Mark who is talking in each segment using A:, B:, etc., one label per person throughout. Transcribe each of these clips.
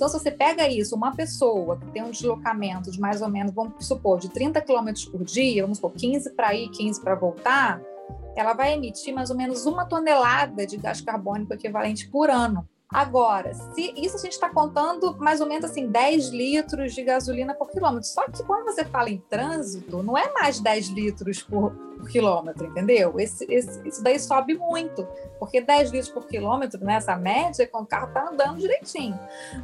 A: Então, se você pega isso, uma pessoa que tem um deslocamento de mais ou menos, vamos supor, de 30 km por dia, vamos supor, 15 para ir, 15 para voltar, ela vai emitir mais ou menos uma tonelada de gás carbônico equivalente por ano. Agora, se isso a gente está contando mais ou menos assim 10 litros de gasolina por quilômetro. Só que quando você fala em trânsito, não é mais 10 litros por, por quilômetro, entendeu? Esse, esse, isso daí sobe muito, porque 10 litros por quilômetro, né, média, quando o carro está andando direitinho,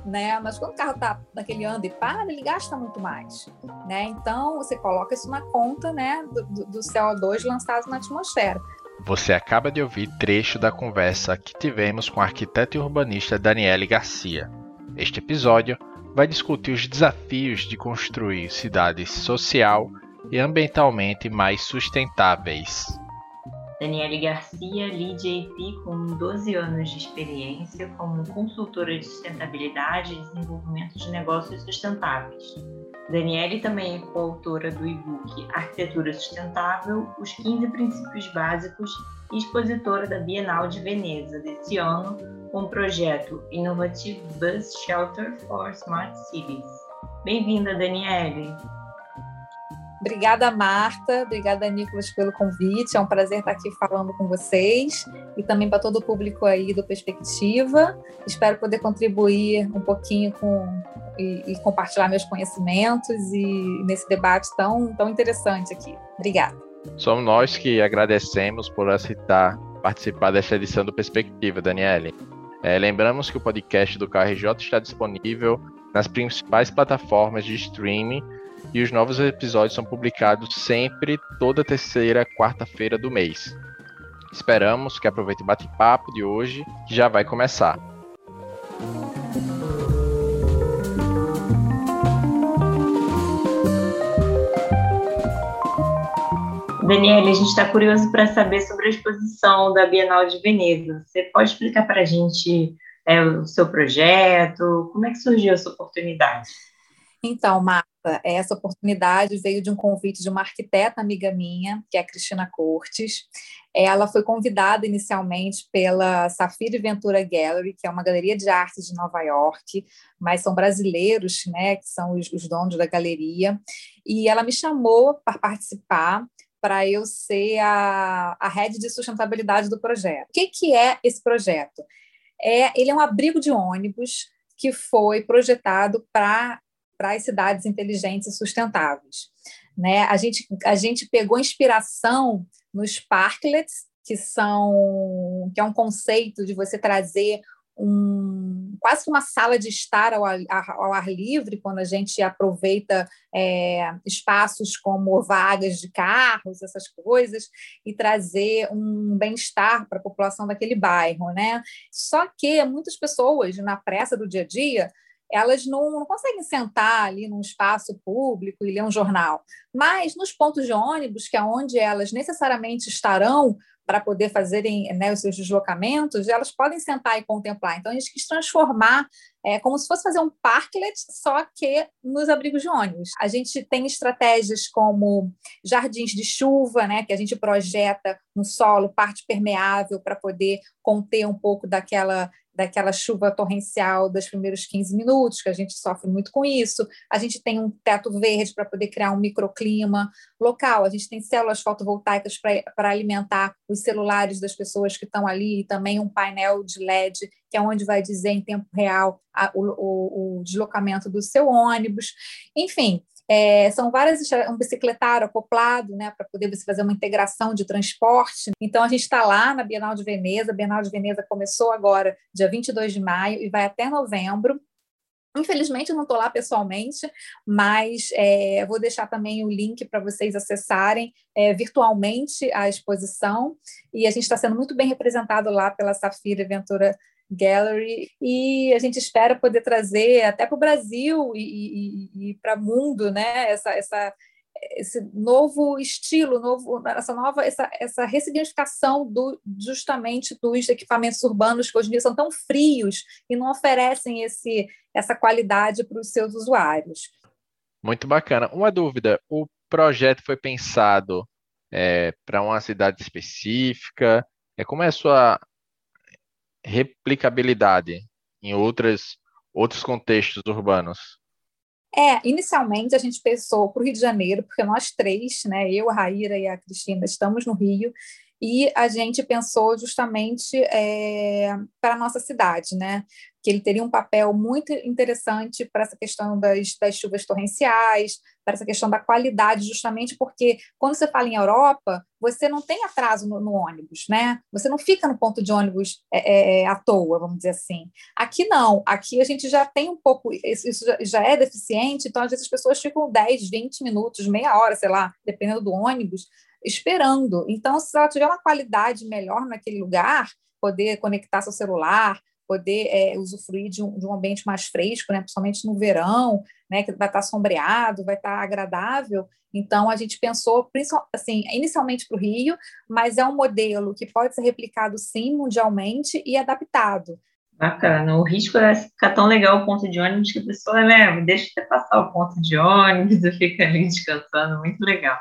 A: né? Mas quando o carro está naquele anda e para, ele gasta muito mais, né? Então, você coloca isso na conta, né, do, do CO2 lançado na atmosfera.
B: Você acaba de ouvir trecho da conversa que tivemos com a arquiteta e urbanista Daniele Garcia. Este episódio vai discutir os desafios de construir cidades social e ambientalmente mais sustentáveis.
C: Daniele Garcia, lead AP com 12 anos de experiência como consultora de sustentabilidade e desenvolvimento de negócios sustentáveis. Daniele também é coautora do e-book Arquitetura Sustentável, os 15 princípios básicos e expositora da Bienal de Veneza desse ano com o projeto Innovative Bus Shelter for Smart Cities. Bem-vinda, Daniele!
A: Obrigada, Marta. Obrigada, Nicolas, pelo convite. É um prazer estar aqui falando com vocês e também para todo o público aí do Perspectiva. Espero poder contribuir um pouquinho com e, e compartilhar meus conhecimentos e nesse debate tão, tão interessante aqui. Obrigada.
B: Somos nós que agradecemos por aceitar participar desta edição do Perspectiva, Daniele. É, lembramos que o podcast do KRJ está disponível nas principais plataformas de streaming e os novos episódios são publicados sempre toda terceira quarta-feira do mês. Esperamos que aproveite o bate-papo de hoje, que já vai começar.
C: Daniela, a gente está curioso para saber sobre a exposição da Bienal de Veneza. Você pode explicar para a gente é, o seu projeto? Como é que surgiu essa oportunidade?
A: Então, Marta, essa oportunidade veio de um convite de uma arquiteta amiga minha, que é a Cristina Cortes. Ela foi convidada inicialmente pela Safira Ventura Gallery, que é uma galeria de artes de Nova York, mas são brasileiros, né, que são os, os donos da galeria. E ela me chamou para participar para eu ser a, a rede de sustentabilidade do projeto. O que, que é esse projeto? É, ele é um abrigo de ônibus que foi projetado para as cidades inteligentes e sustentáveis. Né? A, gente, a gente pegou inspiração nos parklets, que são que é um conceito de você trazer um, quase que uma sala de estar ao ar, ao ar livre, quando a gente aproveita é, espaços como vagas de carros, essas coisas, e trazer um bem-estar para a população daquele bairro. Né? Só que muitas pessoas, na pressa do dia a dia, elas não, não, conseguem sentar ali num espaço público e ler um jornal. Mas nos pontos de ônibus, que é onde elas necessariamente estarão para poder fazerem né, os seus deslocamentos, elas podem sentar e contemplar. Então, a gente quis transformar é, como se fosse fazer um parklet, só que nos abrigos de ônibus. A gente tem estratégias como jardins de chuva, né, que a gente projeta no solo parte permeável para poder conter um pouco daquela daquela chuva torrencial dos primeiros 15 minutos, que a gente sofre muito com isso. A gente tem um teto verde para poder criar um microclima local. A gente tem células fotovoltaicas para alimentar os celulares das pessoas que estão ali e também um painel de LED que é onde vai dizer em tempo real a, o, o, o deslocamento do seu ônibus. Enfim, é, são várias, um bicicletário acoplado, né, para poder você fazer uma integração de transporte. Então, a gente está lá na Bienal de Veneza. A Bienal de Veneza começou agora, dia 22 de maio, e vai até novembro. Infelizmente, eu não estou lá pessoalmente, mas é, vou deixar também o link para vocês acessarem é, virtualmente a exposição. E a gente está sendo muito bem representado lá pela Safira Ventura Gallery e a gente espera poder trazer até para o Brasil e, e, e para o mundo, né? Essa, essa, esse novo estilo, novo, essa nova, essa, essa ressignificação do, justamente dos equipamentos urbanos que hoje em dia são tão frios e não oferecem esse, essa qualidade para os seus usuários.
B: Muito bacana. Uma dúvida: o projeto foi pensado é, para uma cidade específica? É como é a sua replicabilidade em outras outros contextos urbanos?
A: É, inicialmente a gente pensou para o Rio de Janeiro, porque nós três, né, eu, a Raíra e a Cristina, estamos no Rio, e a gente pensou justamente é, para a nossa cidade, né? Que ele teria um papel muito interessante para essa questão das, das chuvas torrenciais, para essa questão da qualidade, justamente porque quando você fala em Europa, você não tem atraso no, no ônibus, né? Você não fica no ponto de ônibus é, é, à toa, vamos dizer assim. Aqui não, aqui a gente já tem um pouco, isso já, já é deficiente, então às vezes as pessoas ficam 10, 20 minutos, meia hora, sei lá, dependendo do ônibus, esperando. Então, se ela tiver uma qualidade melhor naquele lugar, poder conectar seu celular, poder é, usufruir de um, de um, ambiente mais fresco, né, principalmente no verão, né, que vai estar sombreado, vai estar agradável. Então, a gente pensou, assim, inicialmente para o Rio, mas é um modelo que pode ser replicado, sim, mundialmente e adaptado.
C: Bacana. O risco é ficar tão legal o ponto de ônibus que a pessoa leva, deixa até passar o ponto de ônibus fica ali descansando. Muito legal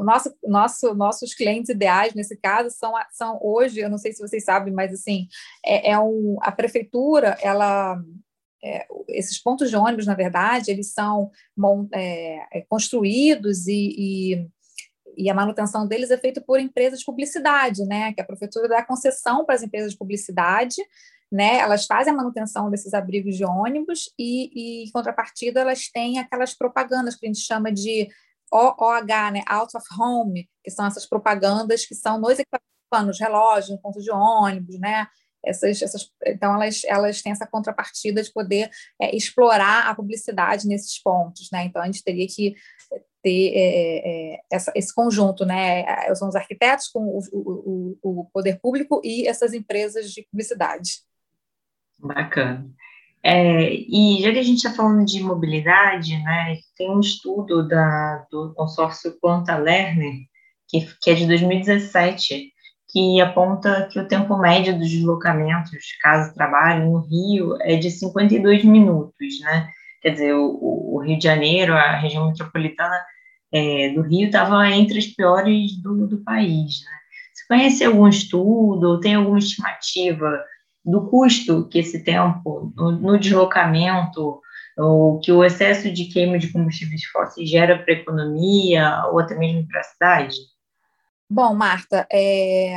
A: nosso, nosso, nossos clientes ideais nesse caso são, são hoje, eu não sei se vocês sabem, mas assim, é, é um, a prefeitura, ela é, esses pontos de ônibus, na verdade, eles são é, é, construídos e, e, e, a manutenção deles é feita por empresas de publicidade, né? Que a prefeitura dá concessão para as empresas de publicidade, né? Elas fazem a manutenção desses abrigos de ônibus e, e em contrapartida, elas têm aquelas propagandas que a gente chama de OOH, né, Out of Home, que são essas propagandas que são nos equipamentos, relógios, no ponto de ônibus, né? Essas, essas, então, elas, elas têm essa contrapartida de poder é, explorar a publicidade nesses pontos, né? Então, a gente teria que ter é, é, essa, esse conjunto, né? São os arquitetos com o, o, o poder público e essas empresas de publicidade.
C: Bacana. É, e já que a gente está falando de mobilidade, né, tem um estudo da, do consórcio Quanta Lerner, que, que é de 2017, que aponta que o tempo médio dos deslocamentos, casa-trabalho, no Rio, é de 52 minutos, né? Quer dizer, o, o Rio de Janeiro, a região metropolitana é, do Rio, estava entre as piores do, do país, né? Você conhece algum estudo, ou tem alguma estimativa do custo que esse tempo no, no deslocamento, ou que o excesso de queima de combustíveis fósseis gera para a economia ou até mesmo para a cidade?
A: Bom, Marta, é,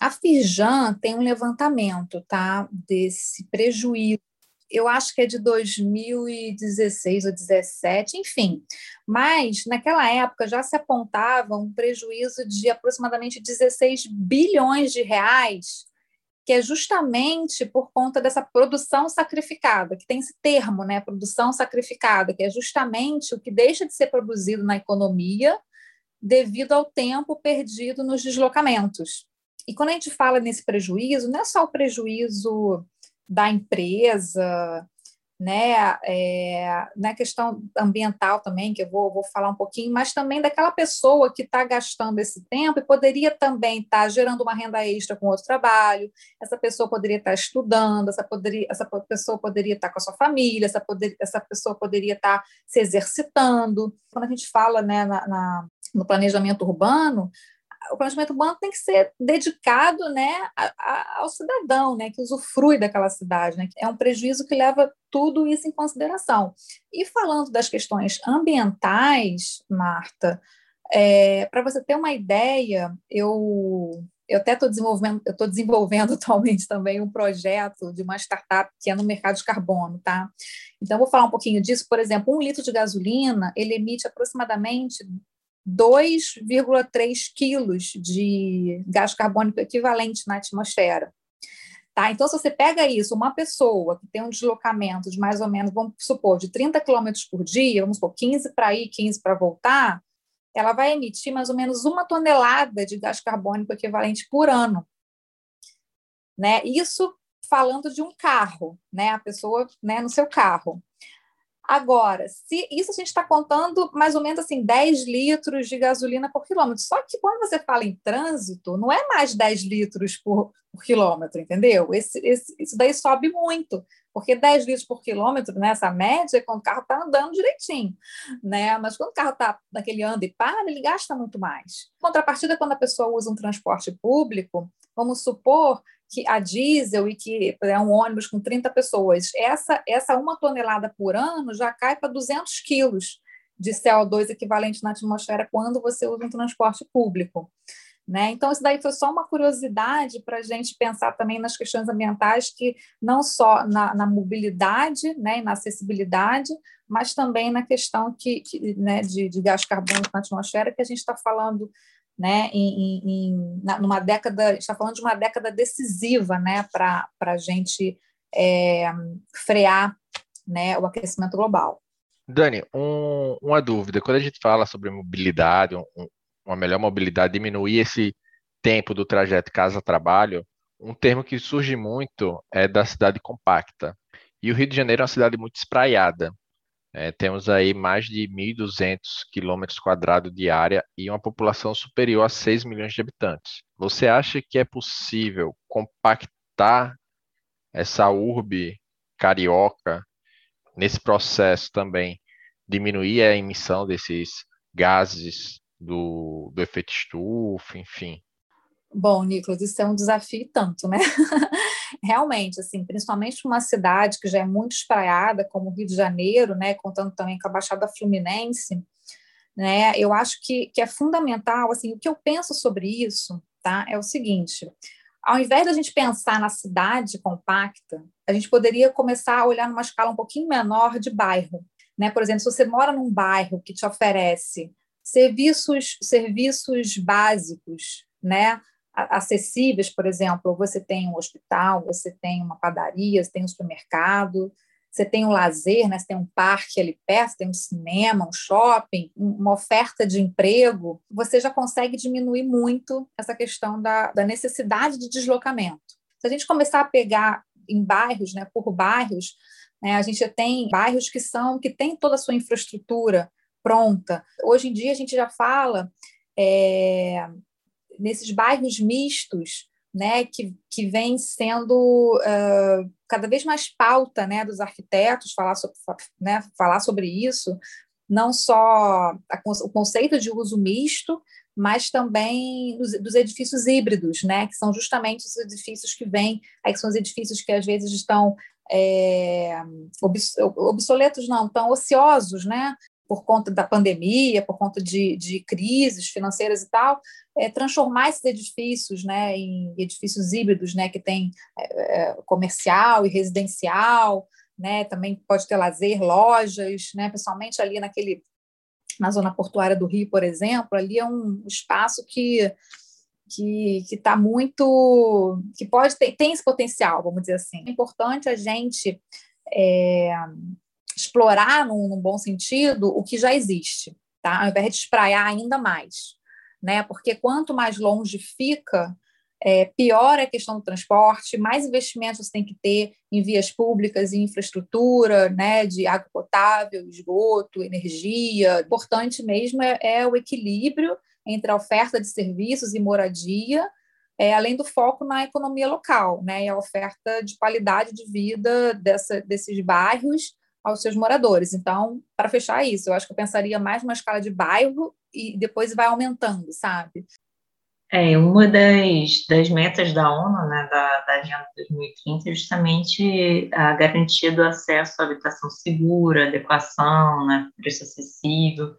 A: a Firjan tem um levantamento tá, desse prejuízo. Eu acho que é de 2016 ou 2017, enfim. Mas, naquela época, já se apontava um prejuízo de aproximadamente 16 bilhões de reais que é justamente por conta dessa produção sacrificada, que tem esse termo, né, produção sacrificada, que é justamente o que deixa de ser produzido na economia devido ao tempo perdido nos deslocamentos. E quando a gente fala nesse prejuízo, não é só o prejuízo da empresa, né, é, na questão ambiental também, que eu vou, vou falar um pouquinho, mas também daquela pessoa que está gastando esse tempo e poderia também estar tá gerando uma renda extra com outro trabalho, essa pessoa poderia estar tá estudando, essa, poderia, essa pessoa poderia estar tá com a sua família, essa, poder, essa pessoa poderia estar se exercitando. Quando a gente fala né, na, na no planejamento urbano, o planejamento urbano tem que ser dedicado né, a, a, ao cidadão, né, que usufrui daquela cidade. Né? É um prejuízo que leva tudo isso em consideração. E falando das questões ambientais, Marta, é, para você ter uma ideia, eu, eu até estou desenvolvendo, eu estou desenvolvendo atualmente também um projeto de uma startup que é no mercado de carbono, tá? Então, vou falar um pouquinho disso. Por exemplo, um litro de gasolina, ele emite aproximadamente 2,3 quilos de gás carbônico equivalente na atmosfera. Tá? Então, se você pega isso, uma pessoa que tem um deslocamento de mais ou menos, vamos supor, de 30 quilômetros por dia, vamos supor, 15 para ir, 15 para voltar, ela vai emitir mais ou menos uma tonelada de gás carbônico equivalente por ano. Né? Isso falando de um carro, né? a pessoa né, no seu carro. Agora, se isso a gente está contando mais ou menos assim 10 litros de gasolina por quilômetro. Só que quando você fala em trânsito, não é mais 10 litros por, por quilômetro, entendeu? Esse, esse, isso daí sobe muito, porque 10 litros por quilômetro, nessa né, média, é quando o carro está andando direitinho, né? Mas quando o carro está naquele anda e para, ele gasta muito mais. Contrapartida, quando a pessoa usa um transporte público, vamos supor que a diesel e que é um ônibus com 30 pessoas, essa, essa uma tonelada por ano já cai para 200 quilos de CO2 equivalente na atmosfera quando você usa um transporte público. Né? Então, isso daí foi só uma curiosidade para a gente pensar também nas questões ambientais, que não só na, na mobilidade né, e na acessibilidade, mas também na questão que, que né, de, de gás carbônico na atmosfera, que a gente está falando né, em, em, numa década, está falando de uma década decisiva né, para a gente é, frear né, o aquecimento global.
B: Dani, um, uma dúvida. Quando a gente fala sobre mobilidade, um, uma melhor mobilidade, diminuir esse tempo do trajeto casa-trabalho, um termo que surge muito é da cidade compacta. E o Rio de Janeiro é uma cidade muito espraiada. É, temos aí mais de 1.200 quilômetros quadrados de área e uma população superior a 6 milhões de habitantes. Você acha que é possível compactar essa urbe carioca nesse processo também, diminuir a emissão desses gases do, do efeito estufa, enfim.
A: Bom, Nicolas, isso é um desafio tanto, né? Realmente, assim, principalmente uma cidade que já é muito espraiada, como o Rio de Janeiro, né, contando também com a Baixada Fluminense, né, eu acho que, que é fundamental, assim, o que eu penso sobre isso, tá, é o seguinte, ao invés da gente pensar na cidade compacta, a gente poderia começar a olhar numa escala um pouquinho menor de bairro, né, por exemplo, se você mora num bairro que te oferece serviços, serviços básicos, né? Acessíveis, por exemplo, você tem um hospital, você tem uma padaria, você tem um supermercado, você tem um lazer, né? você tem um parque ali perto, você tem um cinema, um shopping, uma oferta de emprego, você já consegue diminuir muito essa questão da, da necessidade de deslocamento. Se a gente começar a pegar em bairros, né, por bairros, né, a gente tem bairros que são que têm toda a sua infraestrutura pronta. Hoje em dia a gente já fala é, nesses bairros mistos, né, que, que vem sendo uh, cada vez mais pauta né, dos arquitetos falar sobre, né, falar sobre isso, não só a, o conceito de uso misto, mas também dos, dos, edifícios híbridos, né, que são justamente os edifícios que vêm, aí que são os edifícios que às vezes estão é, obsoletos, não, tão ociosos, né, por conta da pandemia, por conta de, de crises financeiras e tal, é, transformar esses edifícios né, em edifícios híbridos, né, que tem é, é, comercial e residencial, né, também pode ter lazer, lojas, né, principalmente ali naquele na zona portuária do Rio, por exemplo, ali é um espaço que que está muito que pode ter tem esse potencial, vamos dizer assim. É importante a gente é, explorar, num, num, bom sentido, o que já existe, tá? ao invés de espraiar ainda mais. Né? Porque quanto mais longe fica, é, pior é a questão do transporte, mais investimentos você tem que ter em vias públicas e infraestrutura, né, de água potável, esgoto, energia. Importante mesmo é, é o equilíbrio entre a oferta de serviços e moradia, é, além do foco na economia local, né, e a oferta de qualidade de vida dessa, desses bairros aos seus moradores. Então, para fechar isso, eu acho que eu pensaria mais numa escala de bairro e depois vai aumentando, sabe?
C: É, uma das, das metas da ONU, né, da, da Agenda 2030, é justamente a garantia do acesso à habitação segura, adequação, né, preço acessível.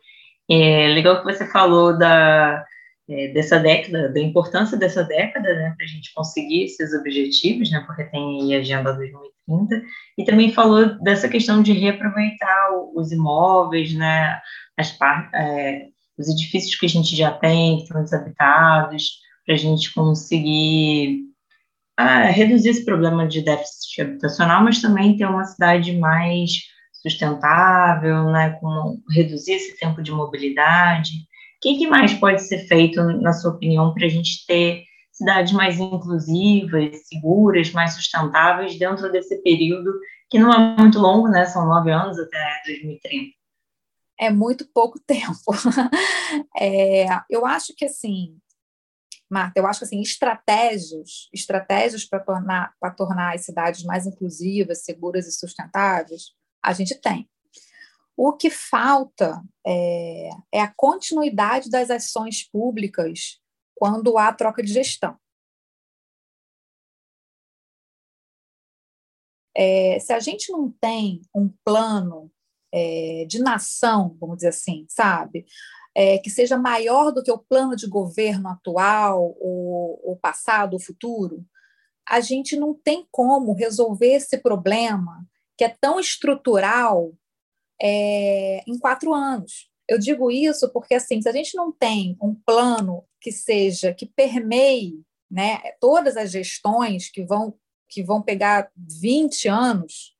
C: É legal que você falou da, é, dessa década, da importância dessa década, né, para a gente conseguir esses objetivos, né, porque tem a Agenda 2030, e também falou dessa questão de reaproveitar os imóveis, né, as é, os edifícios que a gente já tem, que estão desabitados, para a gente conseguir ah, reduzir esse problema de déficit habitacional, mas também ter uma cidade mais sustentável, né, com reduzir esse tempo de mobilidade, o que, que mais pode ser feito, na sua opinião, para a gente ter cidades mais inclusivas, seguras, mais sustentáveis dentro desse período que não é muito longo, né? São nove anos até 2030.
A: É muito pouco tempo. É, eu acho que assim, Marta, eu acho que assim, estratégias, estratégias para tornar, para tornar as cidades mais inclusivas, seguras e sustentáveis, a gente tem. O que falta é, é a continuidade das ações públicas quando há troca de gestão. é, se a gente não tem um plano é, de nação, vamos dizer assim, sabe? É, que seja maior do que o plano de governo atual, o, o passado, o futuro, a gente não tem como resolver esse problema que é tão estrutural é, em quatro anos. Eu digo isso porque, assim, se a gente não tem um plano que seja, que permeie né, todas as gestões que vão, que vão pegar 20 anos,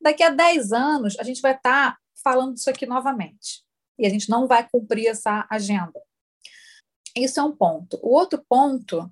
A: daqui a 10 anos a gente vai estar tá falando disso aqui novamente. E a gente não vai cumprir essa agenda. Isso é um ponto. O outro ponto,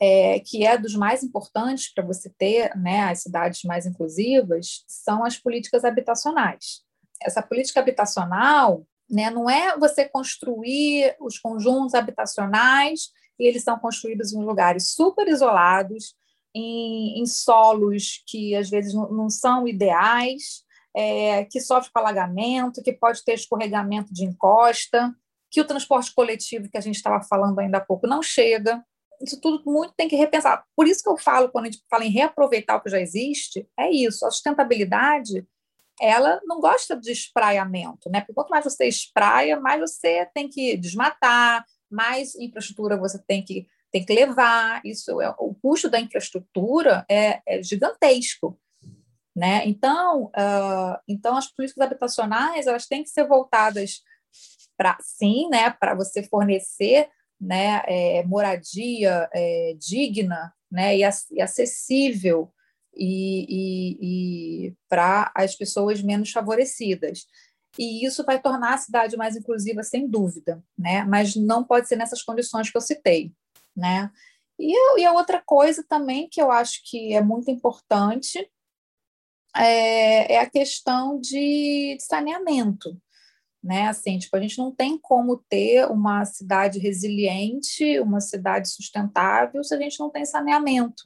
A: é, que é dos mais importantes para você ter né, as cidades mais inclusivas, são as políticas habitacionais. Essa política habitacional né, não é você construir os conjuntos habitacionais e eles são construídos em lugares super isolados, em, em solos que às vezes não, não são ideais, é, que sofre com alagamento, que pode ter escorregamento de encosta, que o transporte coletivo que a gente estava falando ainda há pouco não chega. Isso tudo muito tem que repensar. Por isso que eu falo, quando a gente fala em reaproveitar o que já existe, é isso. A sustentabilidade, ela não gosta de espraiamento, né? Porque quanto mais você espraia, mais você tem que desmatar, mais infraestrutura você tem que tem que levar, isso é, o custo da infraestrutura é, é gigantesco. Né? Então, uh, então, as políticas habitacionais elas têm que ser voltadas para, sim, né, para você fornecer né, é, moradia é, digna né, e, e acessível e, e, e para as pessoas menos favorecidas. E isso vai tornar a cidade mais inclusiva, sem dúvida, né? mas não pode ser nessas condições que eu citei né? E, e a outra coisa também que eu acho que é muito importante é, é a questão de, de saneamento, né? Assim, tipo, a gente não tem como ter uma cidade resiliente, uma cidade sustentável, se a gente não tem saneamento,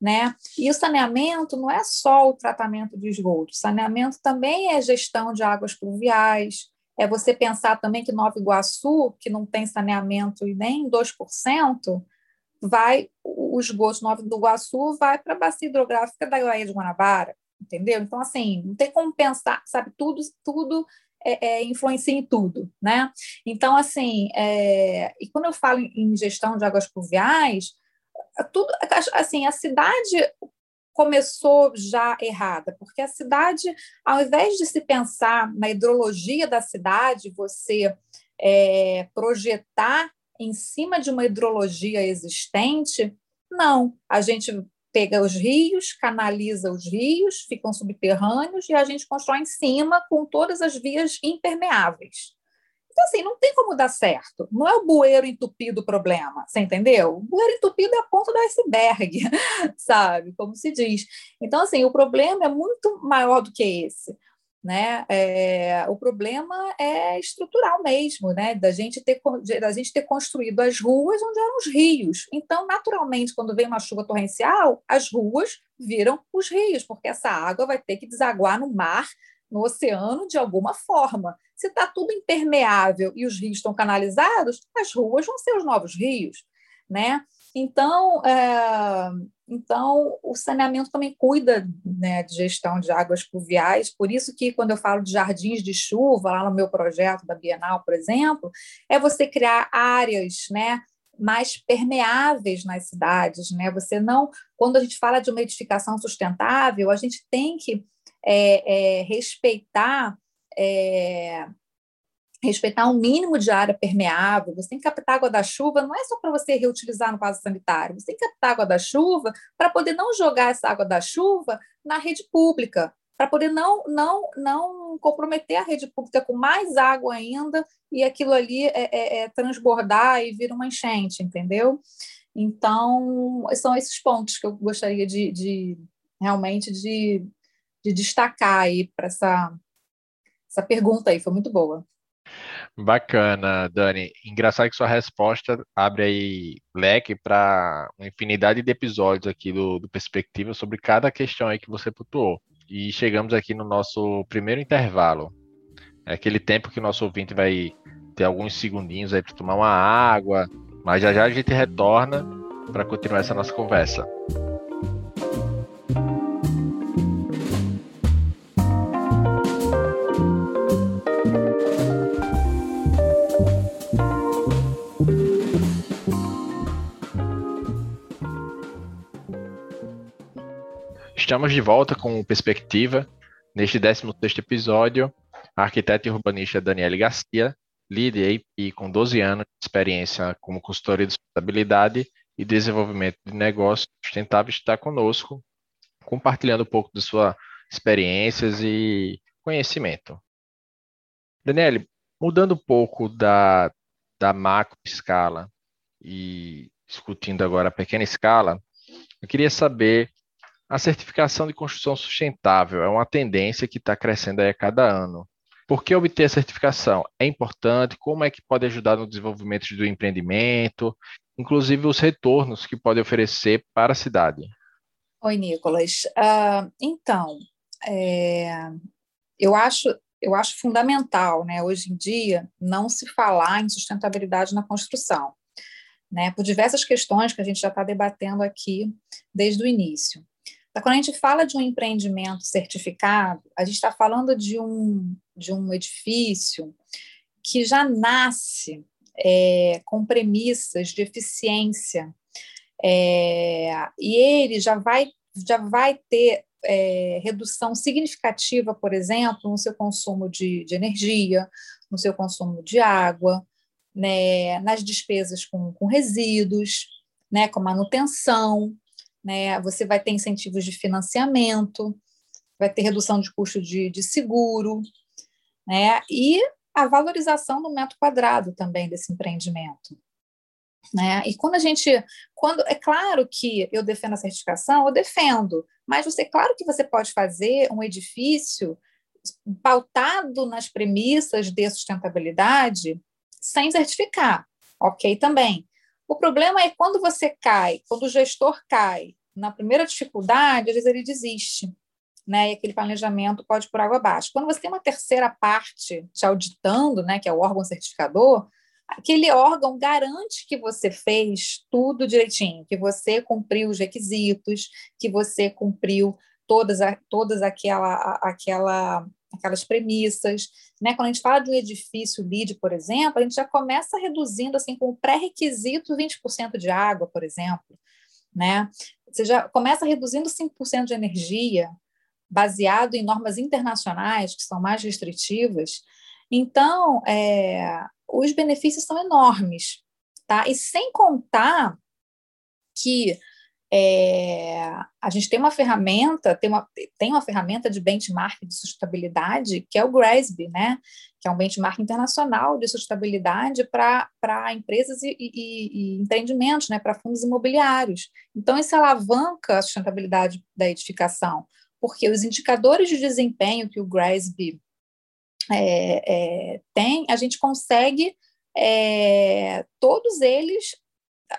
A: né? E o saneamento não é só o tratamento de esgoto, saneamento também é gestão de águas pluviais, é você pensar também que Nova Iguaçu, que não tem saneamento e nem 2%, vai o esgoto Nova Iguaçu vai para a bacia hidrográfica da Baía de Guanabara, entendeu? Então, assim, não tem como pensar, sabe, tudo, tudo é, é, influencia em tudo, né? Então, assim, é, e quando eu falo em gestão de águas pluviais, tudo, assim, a cidade começou já errada, porque a cidade, ao invés de se pensar na hidrologia da cidade, você é, projetar em cima de uma hidrologia existente, não. A gente pega os rios, canaliza os rios, ficam subterrâneos e a gente constrói em cima com todas as vias impermeáveis. Então, assim, não tem como dar certo. Não é o bueiro entupido o problema, você entendeu? O bueiro entupido é a ponta do iceberg, sabe? Como se diz. Então, assim, o problema é muito maior do que esse. Né? É, o problema é estrutural mesmo, né? Da gente ter da gente ter construído as ruas onde eram os rios. Então, naturalmente, quando vem uma chuva torrencial, as ruas viram os rios, porque essa água vai ter que desaguar no mar no oceano de alguma forma. Se está tudo impermeável e os rios estão canalizados, as ruas vão ser os novos rios, né? Então, é, então o saneamento também cuida né, de gestão de águas pluviais, por isso que quando eu falo de jardins de chuva, lá no meu projeto da Bienal, por exemplo, é você criar áreas, né, mais permeáveis nas cidades, né? Você não, quando a gente fala de uma edificação sustentável, a gente tem que é, é, respeitar é, respeitar um mínimo de área permeável, você tem que captar água da chuva, não é só para você reutilizar no vaso sanitário, você tem que captar água da chuva para poder não jogar essa água da chuva na rede pública, para poder não, não, não comprometer a rede pública com mais água ainda e aquilo ali é, é, é transbordar e vir uma enchente, entendeu? Então, são esses pontos que eu gostaria de, de realmente de de destacar aí para essa, essa pergunta aí, foi muito boa.
B: Bacana, Dani. Engraçado que sua resposta abre aí leque para uma infinidade de episódios aqui do, do Perspectiva sobre cada questão aí que você pontuou. E chegamos aqui no nosso primeiro intervalo. É aquele tempo que o nosso ouvinte vai ter alguns segundinhos aí para tomar uma água, mas já já a gente retorna para continuar essa nossa conversa. Estamos de volta com Perspectiva. Neste 16 episódio, a arquiteta e urbanista Daniele Garcia, líder e com 12 anos de experiência como consultoria de sustentabilidade e desenvolvimento de negócios sustentáveis, está conosco, compartilhando um pouco de suas experiências e conhecimento. Daniele, mudando um pouco da, da macro escala e discutindo agora a pequena escala, eu queria saber a certificação de construção sustentável é uma tendência que está crescendo a cada ano. Por que obter a certificação? É importante? Como é que pode ajudar no desenvolvimento do empreendimento? Inclusive os retornos que pode oferecer para a cidade.
A: Oi, Nicolas. Uh, então, é, eu acho eu acho fundamental, né, hoje em dia, não se falar em sustentabilidade na construção, né, por diversas questões que a gente já está debatendo aqui desde o início. Então, quando a gente fala de um empreendimento certificado, a gente está falando de um, de um edifício que já nasce é, com premissas de eficiência, é, e ele já vai, já vai ter é, redução significativa, por exemplo, no seu consumo de, de energia, no seu consumo de água, né, nas despesas com, com resíduos, né, com manutenção, né? Você vai ter incentivos de financiamento, vai ter redução de custo de, de seguro, né? E a valorização do metro quadrado também desse empreendimento. Né? E quando a gente, quando é claro que eu defendo a certificação, eu defendo, mas você, claro que você pode fazer um edifício pautado nas premissas de sustentabilidade sem certificar, ok também. O problema é quando você cai, quando o gestor cai na primeira dificuldade, às vezes ele desiste. Né, e aquele planejamento pode por água abaixo. Quando você tem uma terceira parte te auditando, né, que é o órgão certificador, aquele órgão garante que você fez tudo direitinho, que você cumpriu os requisitos, que você cumpriu todas, todas aquela, aquela, aquelas premissas. Né? Quando a gente fala de um edifício LEED, por exemplo, a gente já começa reduzindo assim com o pré-requisito 20% de água, por exemplo. Né? Você já começa reduzindo 5% de energia, baseado em normas internacionais, que são mais restritivas. Então, é, os benefícios são enormes. Tá? E sem contar que é, a gente tem uma ferramenta, tem uma, tem uma ferramenta de benchmark de sustentabilidade, que é o GRASB, né? que é um benchmark internacional de sustentabilidade para empresas e, e, e, empreendimentos, né? para fundos imobiliários. Então, isso alavanca a sustentabilidade da edificação, porque os indicadores de desempenho que o GRASB é, é, tem, a gente consegue, é, todos eles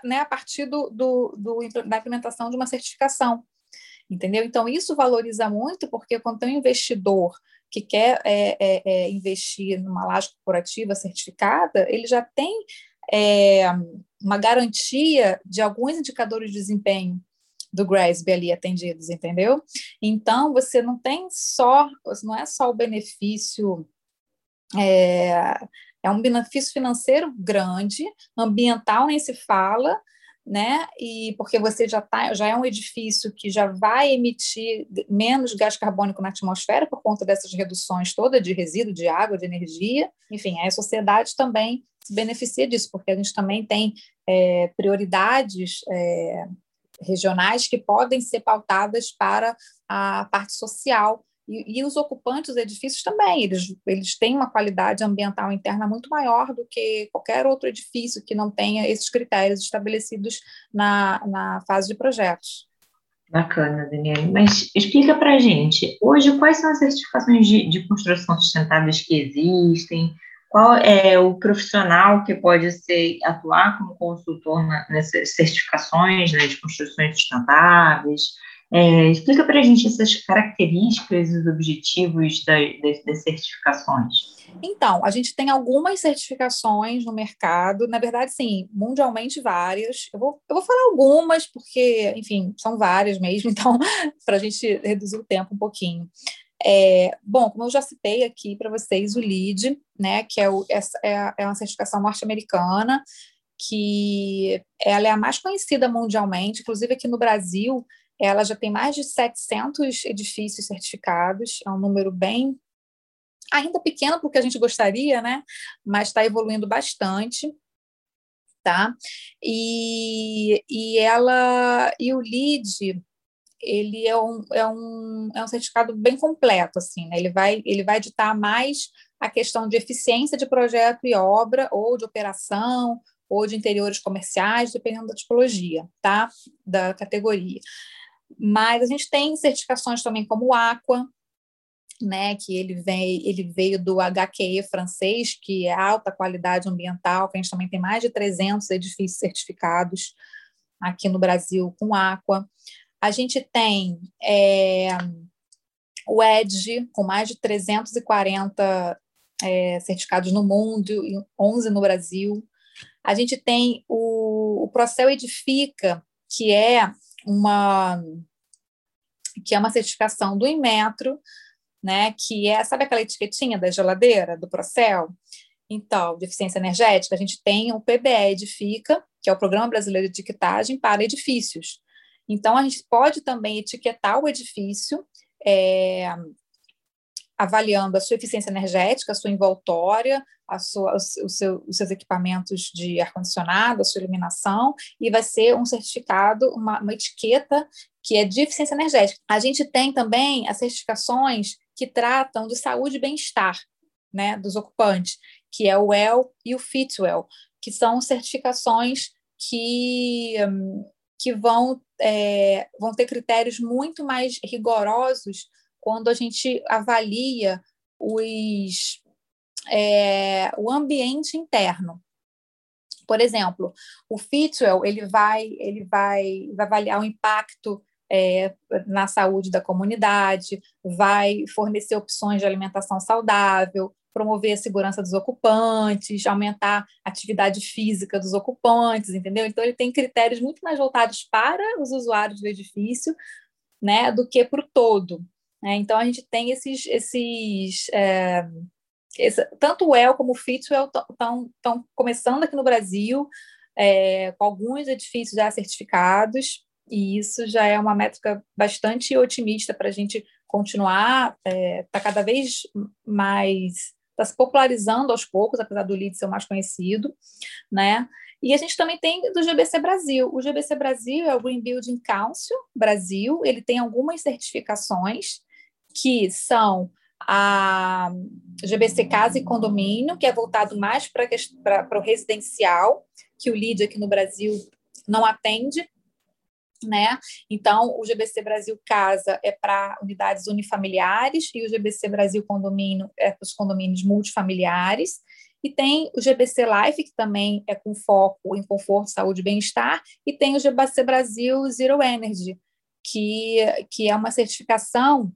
A: né, a partir do, do, do, da implementação de uma certificação. Entendeu? Então, isso valoriza muito, porque quando tem um investidor que quer é, é, é, investir numa laje corporativa certificada, ele já tem é, uma garantia de alguns indicadores de desempenho do GRASB ali atendidos, entendeu? Então, você não tem só, não é só o benefício é, é um benefício financeiro grande, ambiental nem se fala, né? E porque você já tá, já é um edifício que já vai emitir menos gás carbônico na atmosfera por conta dessas reduções todas de resíduo, de água, de energia. Enfim, a sociedade também se beneficia disso, porque a gente também tem é, prioridades é, regionais que podem ser pautadas para a parte social e, e, os ocupantes dos edifícios também, eles, eles têm uma qualidade ambiental interna muito maior do que qualquer outro edifício que não tenha esses critérios estabelecidos na, na fase de projetos.
C: Bacana, Daniela. Mas explica para a gente, hoje, quais são as certificações de, de construção sustentáveis que existem? Qual é o profissional que pode ser, atuar como consultor na, nessas certificações né, de construções sustentáveis? É, explica para a gente essas características e os objetivos da, das, das certificações.
A: Então, a gente tem algumas certificações no mercado, na verdade, sim, mundialmente várias. Eu vou, eu vou falar algumas, porque, enfim, são várias mesmo, então, para a gente reduzir o tempo um pouquinho. É, bom, como eu já citei aqui para vocês, o LEED, né, que é, o, é, é uma certificação norte-americana, que ela é a mais conhecida mundialmente, inclusive aqui no Brasil, ela já tem mais de 700 edifícios certificados, é um número bem ainda pequeno porque a gente gostaria, né? Mas está evoluindo bastante, tá? E, e ela e o LEED ele é um, é um, é um certificado bem completo, assim, né? Ele vai, ele vai ditar mais a questão de eficiência de projeto e obra, ou de operação, ou de interiores comerciais, dependendo da tipologia, tá? Da categoria. Mas a gente tem certificações também como o Aqua, né, que ele veio, ele veio do HQE francês, que é alta qualidade ambiental, que a gente também tem mais de 300 edifícios certificados aqui no Brasil com Aqua. A gente tem é, o EDGE, com mais de 340 é, certificados no mundo e 11 no Brasil. A gente tem o, o Procel Edifica, que é uma que é uma certificação do Inmetro, né, que é, sabe aquela etiquetinha da geladeira, do Procel? Então, de eficiência energética, a gente tem o PBE Edifica, que é o Programa Brasileiro de Etiquetagem para Edifícios. Então, a gente pode também etiquetar o edifício, é, avaliando a sua eficiência energética, a sua envoltória, a sua, o seu, os seus equipamentos de ar-condicionado, a sua iluminação, e vai ser um certificado, uma, uma etiqueta que é de eficiência energética. A gente tem também as certificações que tratam de saúde e bem-estar né, dos ocupantes, que é o WELL e o FitWell, que são certificações que, que vão, é, vão ter critérios muito mais rigorosos quando a gente avalia os, é, o ambiente interno. Por exemplo, o Fitwell ele vai, ele vai, vai avaliar o impacto é, na saúde da comunidade, vai fornecer opções de alimentação saudável, promover a segurança dos ocupantes, aumentar a atividade física dos ocupantes, entendeu? Então ele tem critérios muito mais voltados para os usuários do edifício, né, do que para o todo. Né? Então a gente tem esses, esses é, tanto o El como o Fitwell estão começando aqui no Brasil, é, com alguns edifícios já certificados, e isso já é uma métrica bastante otimista para a gente continuar, está é, tá cada vez mais, está se popularizando aos poucos, apesar do LEED ser o mais conhecido, né? E a gente também tem do GBC Brasil. O GBC Brasil é o Green Building Council Brasil, ele tem algumas certificações que são a GBC Casa e Condomínio, que é voltado mais para o residencial, que o LEED aqui no Brasil não atende, né? Então, o GBC Brasil Casa é para unidades unifamiliares e o GBC Brasil Condomínio é para os condomínios multifamiliares. E tem o GBC Life, que também é com foco em conforto, saúde e bem-estar, e tem o GBC Brasil Zero Energy, que, que é uma certificação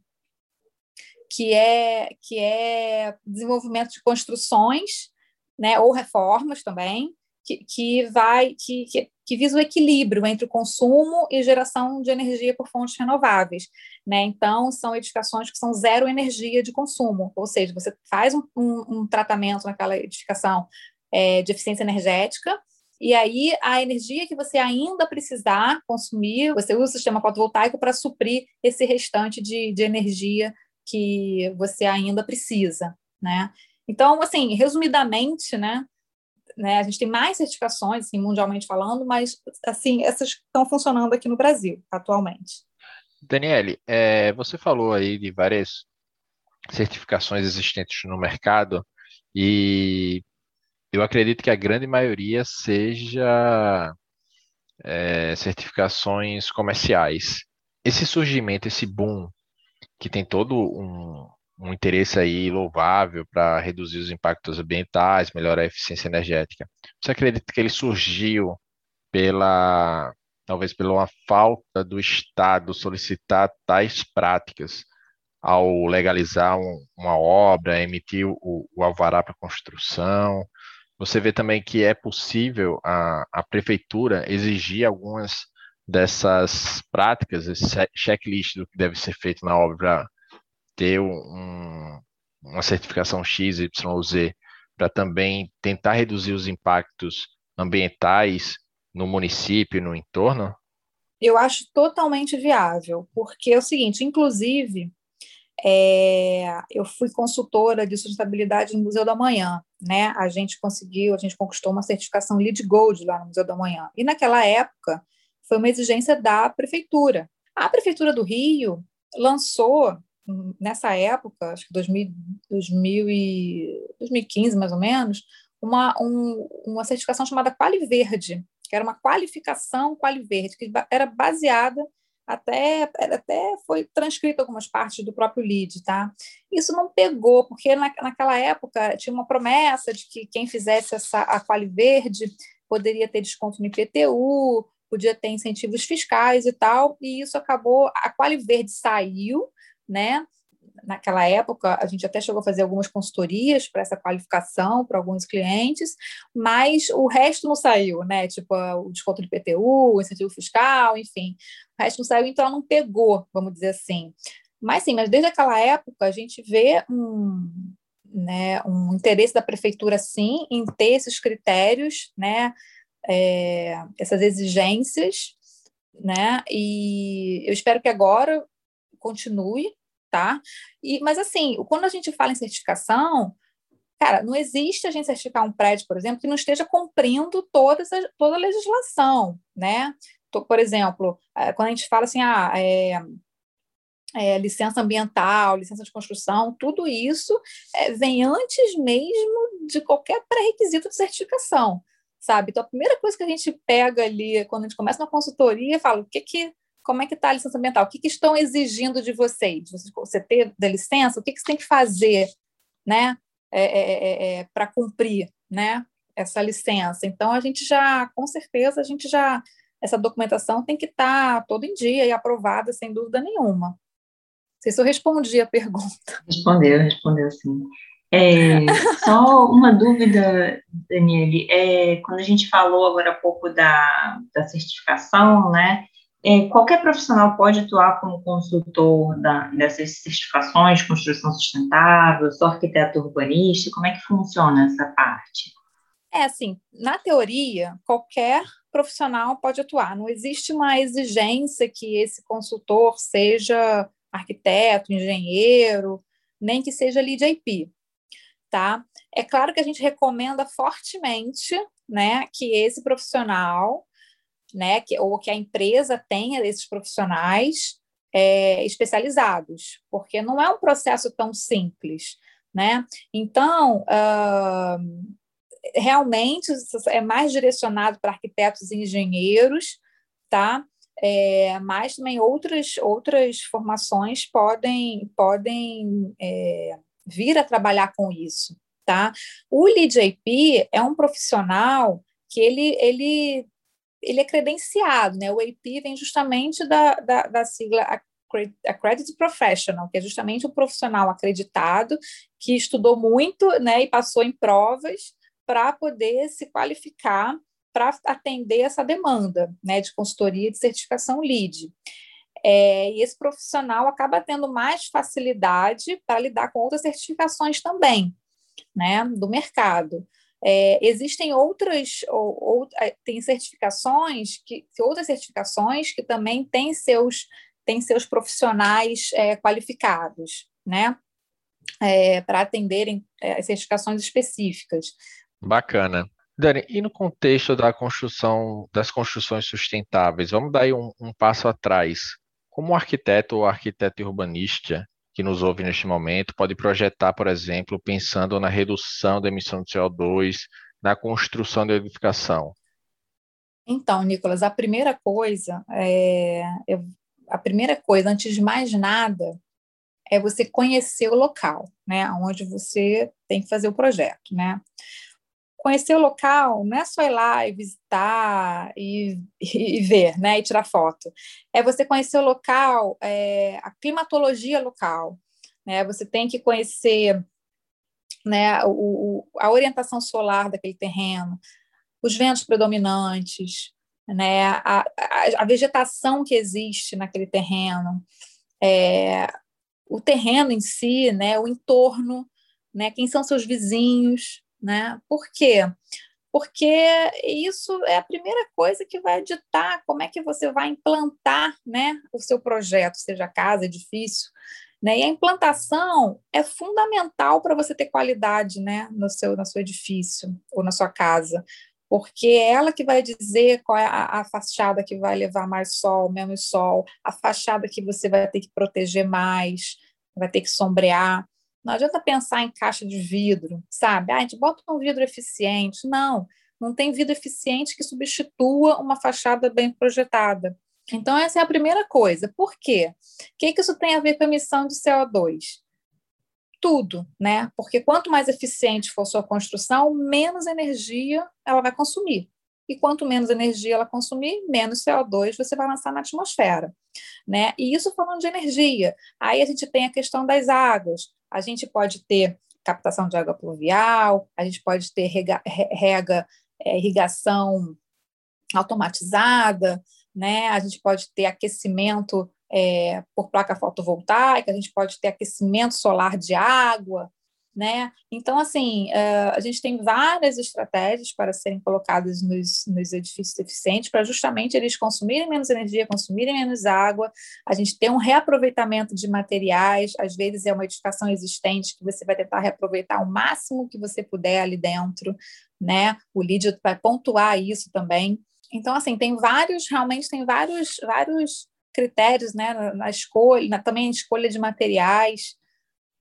A: que é, que é desenvolvimento de construções, né, ou reformas também, que, que vai que, que, que, visa o equilíbrio entre o consumo e geração de energia por fontes renováveis. Né? Então, são edificações que são zero energia de consumo, ou seja, você faz um, um, um tratamento naquela edificação é, de eficiência energética, e aí a energia que você ainda precisar consumir, você usa o sistema fotovoltaico para suprir esse restante de, de energia que você ainda precisa, né? Então, assim, resumidamente, né, né, a gente tem mais certificações, assim, mundialmente falando, mas, assim, essas estão funcionando aqui no Brasil, atualmente.
B: Daniele, é, você falou aí de várias certificações existentes no mercado e eu acredito que a grande maioria seja é, certificações comerciais. Esse surgimento, esse boom que tem todo um, um interesse aí louvável para reduzir os impactos ambientais, melhorar a eficiência energética. Você acredita que ele surgiu pela talvez pela falta do Estado solicitar tais práticas ao legalizar um, uma obra, emitir o, o alvará para construção? Você vê também que é possível a, a prefeitura exigir algumas dessas práticas, esse checklist do que deve ser feito na obra, ter um, uma certificação X, Y, Z, para também tentar reduzir os impactos ambientais no município, no entorno?
A: eu acho totalmente viável, porque é o seguinte, inclusive, é, eu fui consultora de sustentabilidade no Museu da Manhã, né? A gente conseguiu, a gente conquistou uma certificação LEED Gold lá no Museu da Manhã. E naquela época foi uma exigência da prefeitura. A prefeitura do Rio lançou nessa época, acho que 2000, 2000 e, 2015 mais ou menos, uma, um, uma certificação chamada Quali Verde, que era uma qualificação Quali Verde, que era baseada até, até foi transcrito algumas partes do próprio lead, tá? Isso não pegou, porque na, naquela época tinha uma promessa de que quem fizesse essa, a Quali Verde poderia ter desconto no IPTU, podia ter incentivos fiscais e tal, e isso acabou, a Quali Verde saiu, né? naquela época, a gente até chegou a fazer algumas consultorias para essa qualificação para alguns clientes, mas o resto não saiu, né? Tipo, o desconto de PTU, o incentivo fiscal, enfim. O resto não saiu, então ela não pegou, vamos dizer assim. Mas sim, mas desde aquela época a gente vê um, né, um interesse da prefeitura, sim, em ter esses critérios, né, é, essas exigências, né, e eu espero que agora continue, tá? E, mas, assim, quando a gente fala em certificação, cara, não existe a gente certificar um prédio, por exemplo, que não esteja cumprindo toda, essa, toda a legislação, né? Por exemplo, é, quando a gente fala assim, ah, é, é, licença ambiental, licença de construção, tudo isso é, vem antes mesmo de qualquer pré-requisito de certificação, sabe? Então, a primeira coisa que a gente pega ali, quando a gente começa na consultoria, fala o que que como é que está a licença ambiental? O que, que, estão exigindo de vocês? Você ter da licença, o que, que você tem que fazer né, é, é, é, é para cumprir né, essa licença? Então, a gente já, com certeza, a gente já, essa documentação tem que estar tá todo em dia e aprovada, sem dúvida nenhuma. Não sei se eu respondi a pergunta.
C: Respondeu, respondeu sim. É, só uma dúvida, Daniele, é, quando a gente falou agora há pouco da, da certificação, né, é, qualquer profissional pode atuar como consultor da, dessas certificações construção sustentável, sou arquiteto urbanista, como é que funciona essa parte?
A: É assim, na teoria, qualquer profissional pode atuar, não existe uma exigência que esse consultor seja arquiteto, engenheiro, nem que seja lead IP, tá? É claro que a gente recomenda fortemente, né, que esse profissional né, que, ou que a empresa tenha esses profissionais é, especializados, porque não é um processo tão simples, né? Então, uh, realmente é mais direcionado para arquitetos e engenheiros, tá? É, mas também outras outras formações podem podem é, vir a trabalhar com isso, tá? O LeadJP é um profissional que ele ele ele é credenciado, né? O AP vem justamente da, da, da sigla Accredited Professional, que é justamente um profissional acreditado que estudou muito, né, e passou em provas para poder se qualificar para atender essa demanda, né, de consultoria de certificação LEED. É, e esse profissional acaba tendo mais facilidade para lidar com outras certificações também, né, do mercado. É, existem outras, ou, ou, é, tem certificações, que, outras certificações que também têm seus, têm seus profissionais é, qualificados, né? É, para atenderem é, as certificações específicas.
B: Bacana. Dani, e no contexto da construção, das construções sustentáveis, vamos dar um, um passo atrás. Como arquiteto ou arquiteto urbanista, que nos ouve neste momento pode projetar, por exemplo, pensando na redução da emissão de CO2, na construção da edificação?
A: Então, Nicolas, a primeira coisa, é, a primeira coisa, antes de mais nada, é você conhecer o local, né, onde você tem que fazer o projeto, né? Conhecer o local não é só ir lá e visitar e, e ver, né, e tirar foto. É você conhecer o local, é, a climatologia local, né? Você tem que conhecer, né, o, a orientação solar daquele terreno, os ventos predominantes, né, a, a, a vegetação que existe naquele terreno, é, o terreno em si, né, o entorno, né, quem são seus vizinhos, né? Por quê? porque isso é a primeira coisa que vai ditar como é que você vai implantar né, o seu projeto, seja casa, edifício. Né? E a implantação é fundamental para você ter qualidade né, no, seu, no seu edifício ou na sua casa, porque é ela que vai dizer qual é a, a, fachada que vai levar mais sol, menos sol, a fachada que você vai ter que proteger mais, vai ter que sombrear. Não adianta pensar em caixa de vidro, sabe? Ah, a gente bota um vidro eficiente. Não, não tem vidro eficiente que substitua uma fachada bem projetada. Então, essa é a primeira coisa. Por quê? O que, que isso tem a ver com a emissão de CO2? tudo, né? Porque quanto mais eficiente for sua construção, menos energia ela vai consumir. E quanto menos energia ela consumir, menos CO2 você vai lançar na atmosfera, né? E isso falando de energia. Aí a gente tem a questão das águas. A gente pode ter captação de água pluvial, a gente pode ter rega, rega é, irrigação automatizada, né? A gente pode ter aquecimento é, por placa fotovoltaica, a gente pode ter aquecimento solar de água, né? Então, assim, uh, a gente tem várias estratégias para serem colocadas nos, nos edifícios eficientes, para justamente eles consumirem menos energia, consumirem menos água, a gente tem um reaproveitamento de materiais, às vezes é uma edificação existente que você vai tentar reaproveitar o máximo que você puder ali dentro, né? O Lídio vai pontuar isso também. Então, assim, tem vários, realmente tem vários, vários critérios né, na, na escolha, na, também escolha de materiais,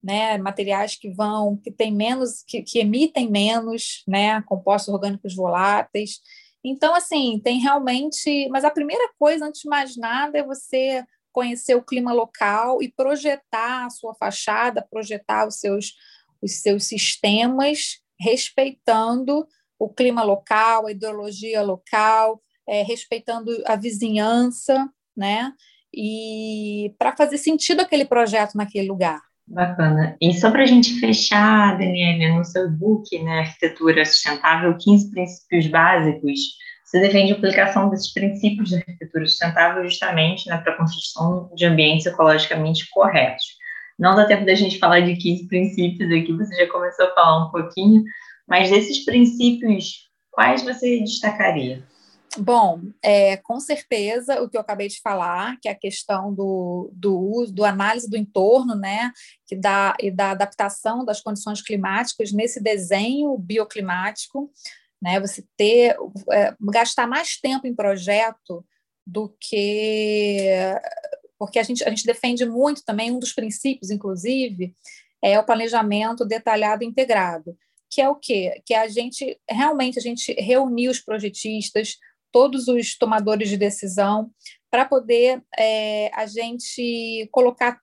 A: né, materiais que vão, que tem menos, que, que emitem menos, né, compostos orgânicos voláteis. Então, assim, tem realmente. Mas a primeira coisa, antes de mais nada, é você conhecer o clima local e projetar a sua fachada, projetar os seus, os seus sistemas, respeitando o clima local, a ideologia local, é, respeitando a vizinhança, né? E para fazer sentido aquele projeto naquele lugar.
C: Bacana. E só para a gente fechar, Daniela, no seu book, né, Arquitetura Sustentável, 15 princípios básicos, você defende a aplicação desses princípios de arquitetura sustentável justamente né, para a construção de ambientes ecologicamente corretos. Não dá tempo da gente falar de 15 princípios aqui, você já começou a falar um pouquinho, mas desses princípios, quais você destacaria?
A: Bom, é, com certeza o que eu acabei de falar, que é a questão do, do uso, do análise do entorno, né, que dá, e da adaptação das condições climáticas nesse desenho bioclimático, né, você ter, é, gastar mais tempo em projeto do que, porque a gente, a gente defende muito também, um dos princípios, inclusive, é o planejamento detalhado e integrado, que é o quê? Que é a gente, realmente, a gente reunir os projetistas, todos os tomadores de decisão, para poder é, a gente colocar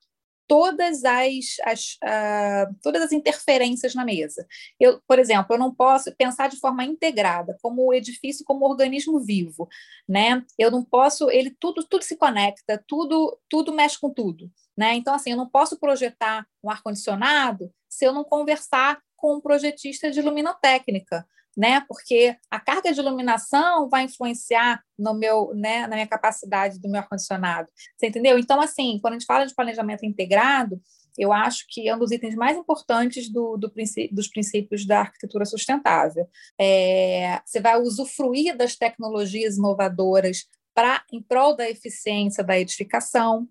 A: todas as, as uh, todas as interferências na mesa. Eu, por exemplo, eu não posso pensar de forma integrada, como o edifício como organismo vivo, né? Eu não posso, ele tudo tudo se conecta, tudo tudo mexe com tudo, né? Então assim, eu não posso projetar um ar condicionado se eu não conversar com um projetista de luminotécnica, né? Porque a carga de iluminação vai influenciar no meu, né, na minha capacidade do meu ar-condicionado. Você entendeu? Então, assim, quando a gente fala de planejamento integrado, eu acho que é um dos itens mais importantes do, do princípio, dos princípios da arquitetura sustentável. É, você vai usufruir das tecnologias inovadoras para em prol da eficiência da edificação,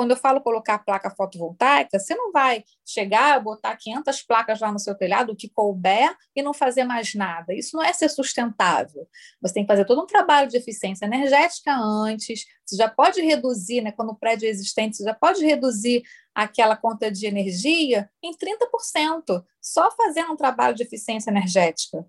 A: quando eu falo colocar placa fotovoltaica, você não vai chegar, botar 500 placas lá no seu telhado, o que couber, e não fazer mais nada. Isso não é ser sustentável. Você tem que fazer todo um trabalho de eficiência energética antes. Você já pode reduzir, né, quando o prédio é existente, você já pode reduzir aquela conta de energia em 30%, só fazendo um trabalho de eficiência energética.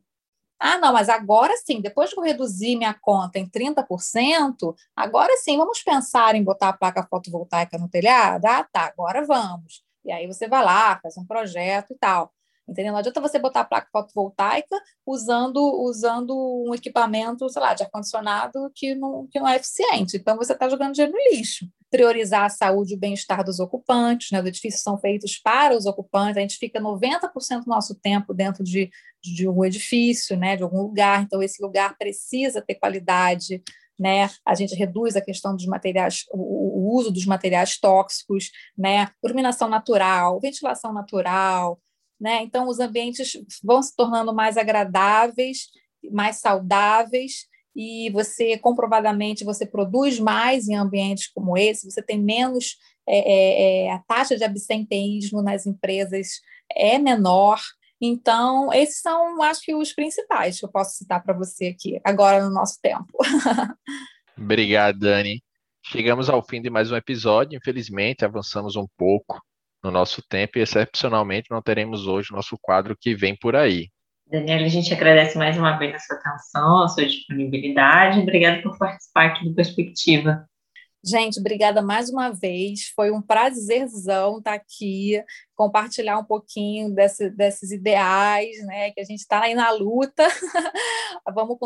A: Ah, não, mas agora sim, depois que eu reduzir minha conta em 30%, agora sim, vamos pensar em botar a placa fotovoltaica no telhado? Ah, tá, agora vamos. E aí você vai lá, faz um projeto e tal. Entendeu? Não adianta você botar a placa fotovoltaica usando, usando um equipamento, sei lá, de ar-condicionado que não, que não é eficiente. Então, você está jogando dinheiro no lixo. Priorizar a saúde e o bem-estar dos ocupantes, né? Os edifícios são feitos para os ocupantes, a gente fica 90% do nosso tempo dentro de, de um edifício, né? De algum lugar, então esse lugar precisa ter qualidade, né? A gente reduz a questão dos materiais, o, o uso dos materiais tóxicos, né? Iluminação natural, ventilação natural, né? Então, os ambientes vão se tornando mais agradáveis mais saudáveis e você comprovadamente você produz mais em ambientes como esse, você tem menos é, é, é, a taxa de absenteísmo nas empresas é menor. Então, esses são, acho que, os principais que eu posso citar para você aqui, agora no nosso tempo.
B: Obrigado, Dani. Chegamos ao fim de mais um episódio. Infelizmente, avançamos um pouco no nosso tempo e, excepcionalmente, não teremos hoje o nosso quadro que vem por aí.
C: Daniela, a gente agradece mais uma vez a sua atenção, a sua disponibilidade. Obrigada por participar aqui do Perspectiva.
A: Gente, obrigada mais uma vez. Foi um prazerzão estar aqui, compartilhar um pouquinho desse, desses ideais, né? Que a gente está aí na luta. Vamos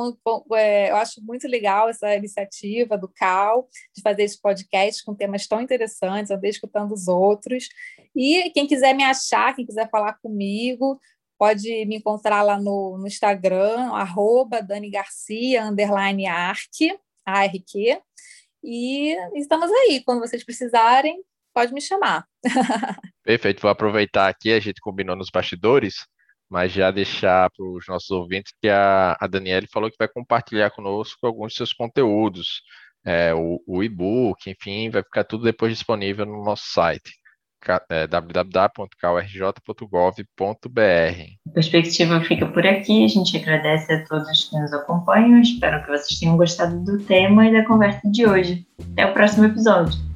A: é, eu acho muito legal essa iniciativa do Cal de fazer esse podcast com temas tão interessantes, andei escutando os outros. E quem quiser me achar, quem quiser falar comigo, Pode me encontrar lá no, no Instagram, arroba Dani Garcia, underline ARQ, ARQ. E estamos aí. Quando vocês precisarem, pode me chamar.
B: Perfeito. Vou aproveitar aqui, a gente combinou nos bastidores, mas já deixar para os nossos ouvintes que a, a Daniele falou que vai compartilhar conosco alguns de seus conteúdos. É, o, o e-book, enfim, vai ficar tudo depois disponível no nosso site é, www.kurj.gov.br.
C: A perspectiva fica por aqui. A gente agradece a todos que nos acompanham. Espero que vocês tenham gostado do tema e da conversa de hoje. Até o próximo episódio.